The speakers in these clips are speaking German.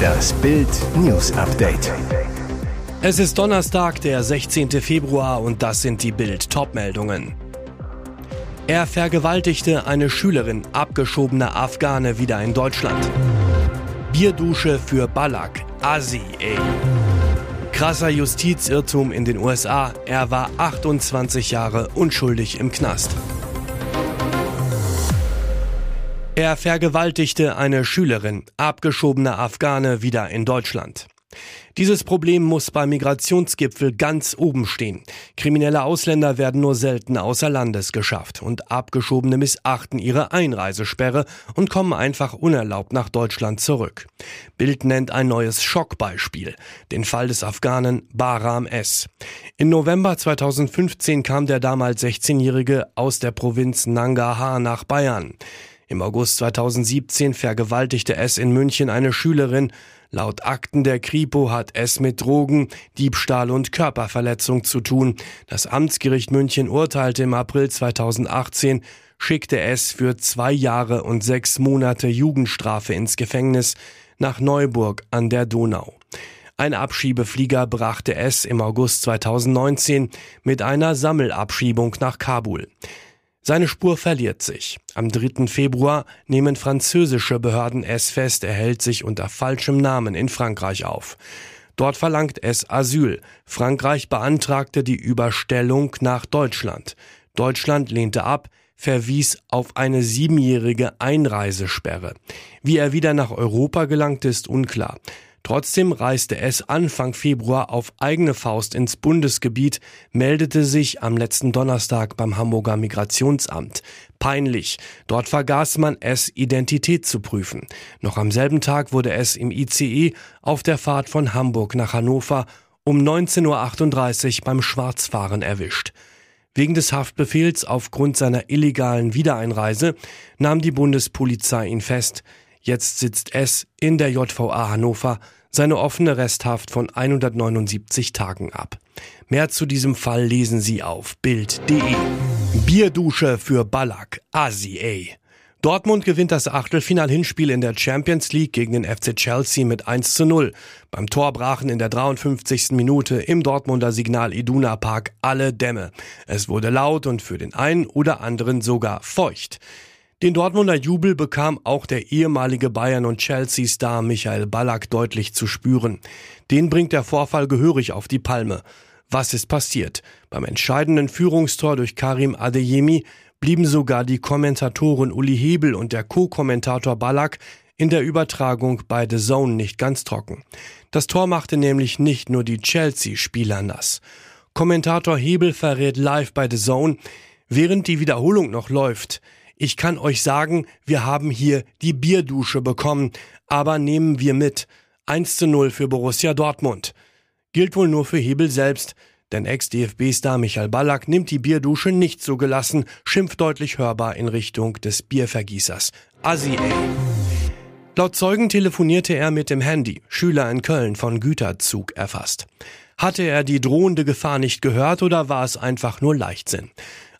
Das Bild News Update. Es ist Donnerstag, der 16. Februar und das sind die Bild Topmeldungen. Er vergewaltigte eine Schülerin, abgeschobener Afghane wieder in Deutschland. Bierdusche für Ballack, Asi, ey. Krasser Justizirrtum in den USA, er war 28 Jahre unschuldig im Knast. Er vergewaltigte eine Schülerin, abgeschobener Afghane wieder in Deutschland. Dieses Problem muss beim Migrationsgipfel ganz oben stehen. Kriminelle Ausländer werden nur selten außer Landes geschafft und Abgeschobene missachten ihre Einreisesperre und kommen einfach unerlaubt nach Deutschland zurück. Bild nennt ein neues Schockbeispiel, den Fall des Afghanen Bahram S. In November 2015 kam der damals 16-Jährige aus der Provinz Nangarhar nach Bayern. Im August 2017 vergewaltigte es in München eine Schülerin. Laut Akten der Kripo hat es mit Drogen, Diebstahl und Körperverletzung zu tun. Das Amtsgericht München urteilte im April 2018, schickte es für zwei Jahre und sechs Monate Jugendstrafe ins Gefängnis nach Neuburg an der Donau. Ein Abschiebeflieger brachte es im August 2019 mit einer Sammelabschiebung nach Kabul. Seine Spur verliert sich. Am 3. Februar nehmen französische Behörden es fest, er hält sich unter falschem Namen in Frankreich auf. Dort verlangt es Asyl. Frankreich beantragte die Überstellung nach Deutschland. Deutschland lehnte ab, verwies auf eine siebenjährige Einreisesperre. Wie er wieder nach Europa gelangt, ist unklar. Trotzdem reiste es Anfang Februar auf eigene Faust ins Bundesgebiet, meldete sich am letzten Donnerstag beim Hamburger Migrationsamt. Peinlich. Dort vergaß man es, Identität zu prüfen. Noch am selben Tag wurde es im ICE auf der Fahrt von Hamburg nach Hannover um 19.38 Uhr beim Schwarzfahren erwischt. Wegen des Haftbefehls aufgrund seiner illegalen Wiedereinreise nahm die Bundespolizei ihn fest. Jetzt sitzt es in der JVA Hannover seine offene Resthaft von 179 Tagen ab. Mehr zu diesem Fall lesen Sie auf Bild.de. Bierdusche für Ballack, Asi, ey. Dortmund gewinnt das Achtelfinal-Hinspiel in der Champions League gegen den FC Chelsea mit 1 zu 0. Beim Tor brachen in der 53. Minute im Dortmunder Signal Iduna Park alle Dämme. Es wurde laut und für den einen oder anderen sogar feucht. Den Dortmunder Jubel bekam auch der ehemalige Bayern- und Chelsea-Star Michael Ballack deutlich zu spüren. Den bringt der Vorfall gehörig auf die Palme. Was ist passiert? Beim entscheidenden Führungstor durch Karim Adeyemi blieben sogar die Kommentatoren Uli Hebel und der Co-Kommentator Ballack in der Übertragung bei The Zone nicht ganz trocken. Das Tor machte nämlich nicht nur die Chelsea-Spieler nass. Kommentator Hebel verrät live bei The Zone, während die Wiederholung noch läuft, ich kann euch sagen, wir haben hier die Bierdusche bekommen, aber nehmen wir mit. 1 zu 0 für Borussia Dortmund. Gilt wohl nur für Hebel selbst, denn Ex-DFB-Star Michael Ballack nimmt die Bierdusche nicht so gelassen, schimpft deutlich hörbar in Richtung des Biervergießers. Assi ey. Laut Zeugen telefonierte er mit dem Handy, Schüler in Köln von Güterzug erfasst. Hatte er die drohende Gefahr nicht gehört oder war es einfach nur Leichtsinn?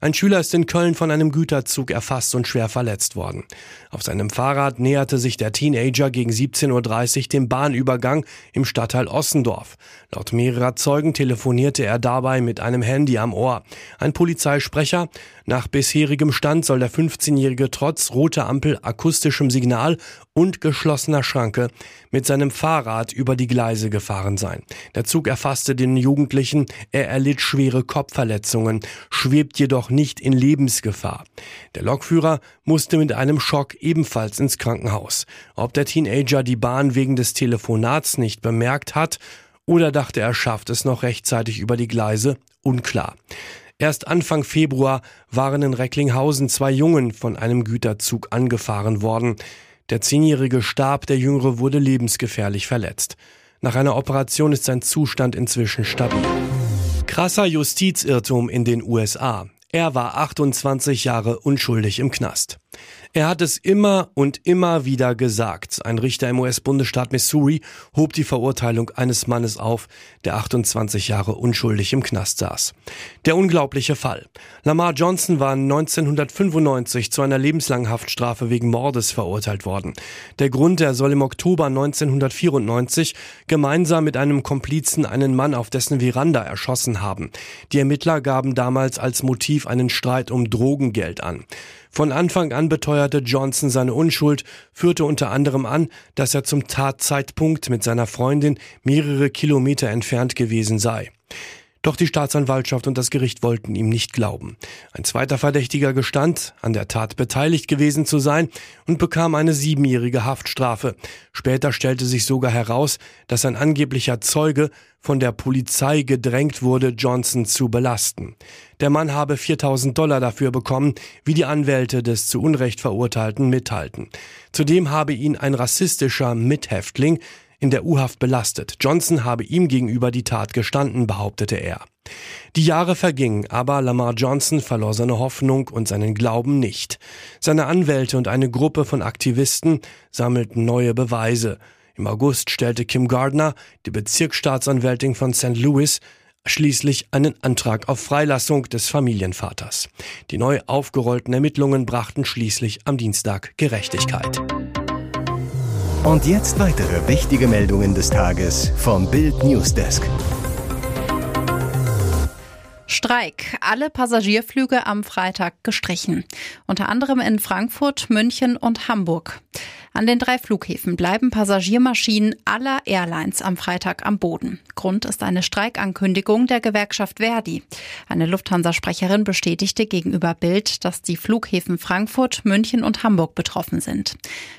Ein Schüler ist in Köln von einem Güterzug erfasst und schwer verletzt worden. Auf seinem Fahrrad näherte sich der Teenager gegen 17.30 Uhr dem Bahnübergang im Stadtteil Ossendorf. Laut mehrerer Zeugen telefonierte er dabei mit einem Handy am Ohr. Ein Polizeisprecher, nach bisherigem Stand soll der 15-Jährige trotz roter Ampel, akustischem Signal und geschlossener Schranke mit seinem Fahrrad über die Gleise gefahren sein. Der Zug erfasste den Jugendlichen, er erlitt schwere Kopfverletzungen, schwebt jedoch nicht in Lebensgefahr. Der Lokführer musste mit einem Schock ebenfalls ins Krankenhaus. Ob der Teenager die Bahn wegen des Telefonats nicht bemerkt hat oder dachte, er schafft es noch rechtzeitig über die Gleise, unklar. Erst Anfang Februar waren in Recklinghausen zwei Jungen von einem Güterzug angefahren worden. Der Zehnjährige starb, der Jüngere wurde lebensgefährlich verletzt. Nach einer Operation ist sein Zustand inzwischen stabil. Krasser Justizirrtum in den USA. Er war 28 Jahre unschuldig im Knast. Er hat es immer und immer wieder gesagt. Ein Richter im US-Bundesstaat Missouri hob die Verurteilung eines Mannes auf, der 28 Jahre unschuldig im Knast saß. Der unglaubliche Fall. Lamar Johnson war 1995 zu einer lebenslangen Haftstrafe wegen Mordes verurteilt worden. Der Grund, er soll im Oktober 1994 gemeinsam mit einem Komplizen einen Mann auf dessen Veranda erschossen haben. Die Ermittler gaben damals als Motiv einen Streit um Drogengeld an. Von Anfang an beteuerte Johnson seine Unschuld, führte unter anderem an, dass er zum Tatzeitpunkt mit seiner Freundin mehrere Kilometer entfernt gewesen sei. Doch die Staatsanwaltschaft und das Gericht wollten ihm nicht glauben. Ein zweiter Verdächtiger gestand, an der Tat beteiligt gewesen zu sein und bekam eine siebenjährige Haftstrafe. Später stellte sich sogar heraus, dass ein angeblicher Zeuge von der Polizei gedrängt wurde, Johnson zu belasten. Der Mann habe 4000 Dollar dafür bekommen, wie die Anwälte des zu Unrecht Verurteilten mithalten. Zudem habe ihn ein rassistischer Mithäftling in der U-Haft belastet. Johnson habe ihm gegenüber die Tat gestanden, behauptete er. Die Jahre vergingen, aber Lamar Johnson verlor seine Hoffnung und seinen Glauben nicht. Seine Anwälte und eine Gruppe von Aktivisten sammelten neue Beweise. Im August stellte Kim Gardner, die Bezirksstaatsanwältin von St. Louis, schließlich einen Antrag auf Freilassung des Familienvaters. Die neu aufgerollten Ermittlungen brachten schließlich am Dienstag Gerechtigkeit. Und jetzt weitere wichtige Meldungen des Tages vom Bild Newsdesk. Streik. Alle Passagierflüge am Freitag gestrichen. Unter anderem in Frankfurt, München und Hamburg. An den drei Flughäfen bleiben Passagiermaschinen aller Airlines am Freitag am Boden. Grund ist eine Streikankündigung der Gewerkschaft Verdi. Eine Lufthansa-Sprecherin bestätigte gegenüber Bild, dass die Flughäfen Frankfurt, München und Hamburg betroffen sind.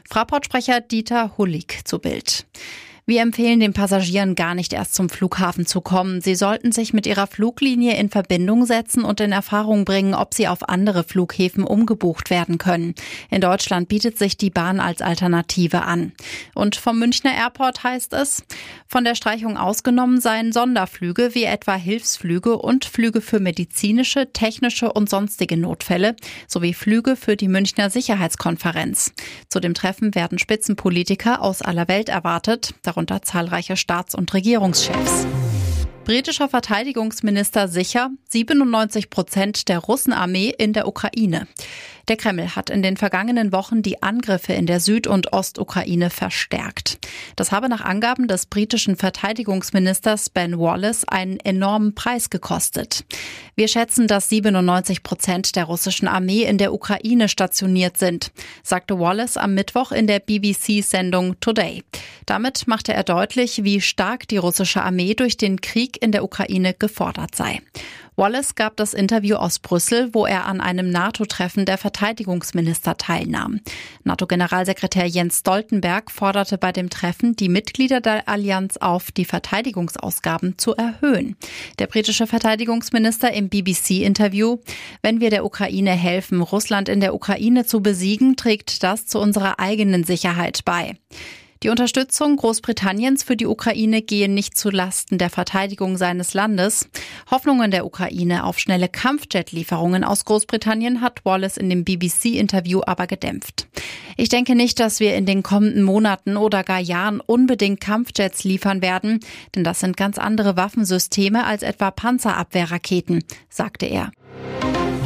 Fraport-Sprecher Dieter Hullig zu Bild. Wir empfehlen den Passagieren gar nicht erst zum Flughafen zu kommen. Sie sollten sich mit ihrer Fluglinie in Verbindung setzen und in Erfahrung bringen, ob sie auf andere Flughäfen umgebucht werden können. In Deutschland bietet sich die Bahn als Alternative an. Und vom Münchner Airport heißt es, von der Streichung ausgenommen seien Sonderflüge wie etwa Hilfsflüge und Flüge für medizinische, technische und sonstige Notfälle sowie Flüge für die Münchner Sicherheitskonferenz. Zu dem Treffen werden Spitzenpolitiker aus aller Welt erwartet darunter zahlreiche Staats- und Regierungschefs. Britischer Verteidigungsminister sicher, 97 Prozent der Russenarmee in der Ukraine. Der Kreml hat in den vergangenen Wochen die Angriffe in der Süd- und Ostukraine verstärkt. Das habe nach Angaben des britischen Verteidigungsministers Ben Wallace einen enormen Preis gekostet. Wir schätzen, dass 97 Prozent der russischen Armee in der Ukraine stationiert sind, sagte Wallace am Mittwoch in der BBC-Sendung Today. Damit machte er deutlich, wie stark die russische Armee durch den Krieg in der Ukraine gefordert sei. Wallace gab das Interview aus Brüssel, wo er an einem NATO-Treffen der Verteidigungsminister teilnahm. NATO-Generalsekretär Jens Stoltenberg forderte bei dem Treffen die Mitglieder der Allianz auf, die Verteidigungsausgaben zu erhöhen. Der britische Verteidigungsminister im BBC-Interview, wenn wir der Ukraine helfen, Russland in der Ukraine zu besiegen, trägt das zu unserer eigenen Sicherheit bei. Die Unterstützung Großbritanniens für die Ukraine gehe nicht zu Lasten der Verteidigung seines Landes. Hoffnungen der Ukraine auf schnelle Kampfjet-Lieferungen aus Großbritannien hat Wallace in dem BBC-Interview aber gedämpft. Ich denke nicht, dass wir in den kommenden Monaten oder gar Jahren unbedingt Kampfjets liefern werden, denn das sind ganz andere Waffensysteme als etwa Panzerabwehrraketen, sagte er.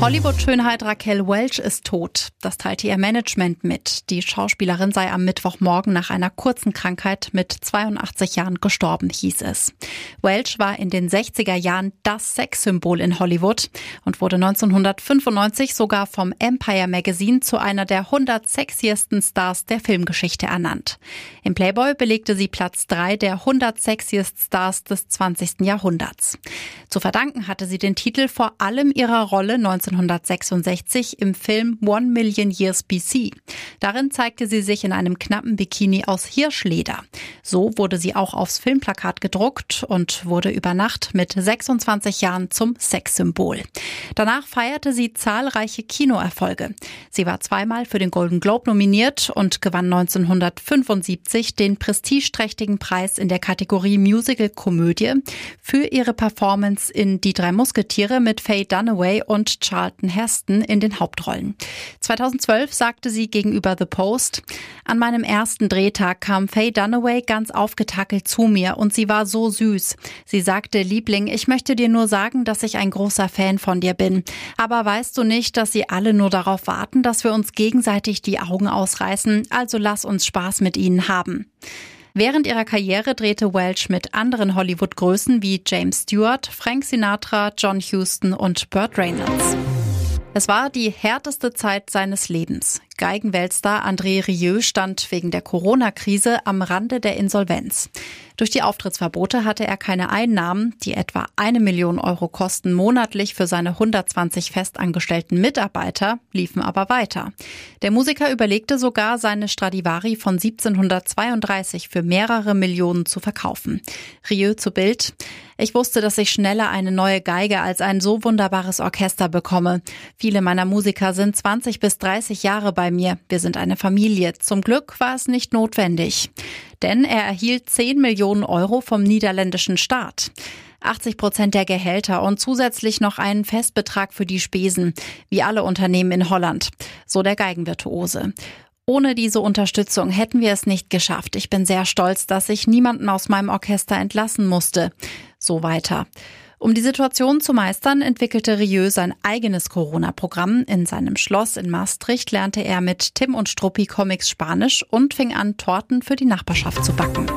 Hollywood-Schönheit Raquel Welch ist tot. Das teilte ihr Management mit. Die Schauspielerin sei am Mittwochmorgen nach einer kurzen Krankheit mit 82 Jahren gestorben, hieß es. Welch war in den 60er Jahren das Sexsymbol in Hollywood und wurde 1995 sogar vom Empire Magazine zu einer der 100 sexiesten Stars der Filmgeschichte ernannt. Im Playboy belegte sie Platz 3 der 100 sexiest Stars des 20. Jahrhunderts. Zu verdanken hatte sie den Titel vor allem ihrer Rolle 19 1966 im Film One Million Years BC. Darin zeigte sie sich in einem knappen Bikini aus Hirschleder. So wurde sie auch aufs Filmplakat gedruckt und wurde über Nacht mit 26 Jahren zum Sexsymbol. Danach feierte sie zahlreiche Kinoerfolge. Sie war zweimal für den Golden Globe nominiert und gewann 1975 den prestigeträchtigen Preis in der Kategorie Musical Komödie für ihre Performance in Die drei Musketiere mit Faye Dunaway und Charles Charlton Heston in den Hauptrollen. 2012 sagte sie gegenüber The Post, an meinem ersten Drehtag kam Faye Dunaway ganz aufgetackelt zu mir und sie war so süß. Sie sagte, Liebling, ich möchte dir nur sagen, dass ich ein großer Fan von dir bin. Aber weißt du nicht, dass sie alle nur darauf warten, dass wir uns gegenseitig die Augen ausreißen, also lass uns Spaß mit ihnen haben. Während ihrer Karriere drehte Welch mit anderen Hollywood-Größen wie James Stewart, Frank Sinatra, John Huston und Burt Reynolds. Es war die härteste Zeit seines Lebens. Geigenweltstar André Rieu stand wegen der Corona-Krise am Rande der Insolvenz. Durch die Auftrittsverbote hatte er keine Einnahmen, die etwa eine Million Euro kosten monatlich für seine 120 festangestellten Mitarbeiter, liefen aber weiter. Der Musiker überlegte sogar, seine Stradivari von 1732 für mehrere Millionen zu verkaufen. Rieu zu Bild. Ich wusste, dass ich schneller eine neue Geige als ein so wunderbares Orchester bekomme. Viele meiner Musiker sind 20 bis 30 Jahre bei mir. Wir sind eine Familie. Zum Glück war es nicht notwendig. Denn er erhielt 10 Millionen Euro vom niederländischen Staat. 80 Prozent der Gehälter und zusätzlich noch einen Festbetrag für die Spesen, wie alle Unternehmen in Holland, so der Geigenvirtuose. Ohne diese Unterstützung hätten wir es nicht geschafft. Ich bin sehr stolz, dass ich niemanden aus meinem Orchester entlassen musste. So weiter. Um die Situation zu meistern, entwickelte Rieu sein eigenes Corona-Programm. In seinem Schloss in Maastricht lernte er mit Tim und Struppi Comics Spanisch und fing an, Torten für die Nachbarschaft zu backen.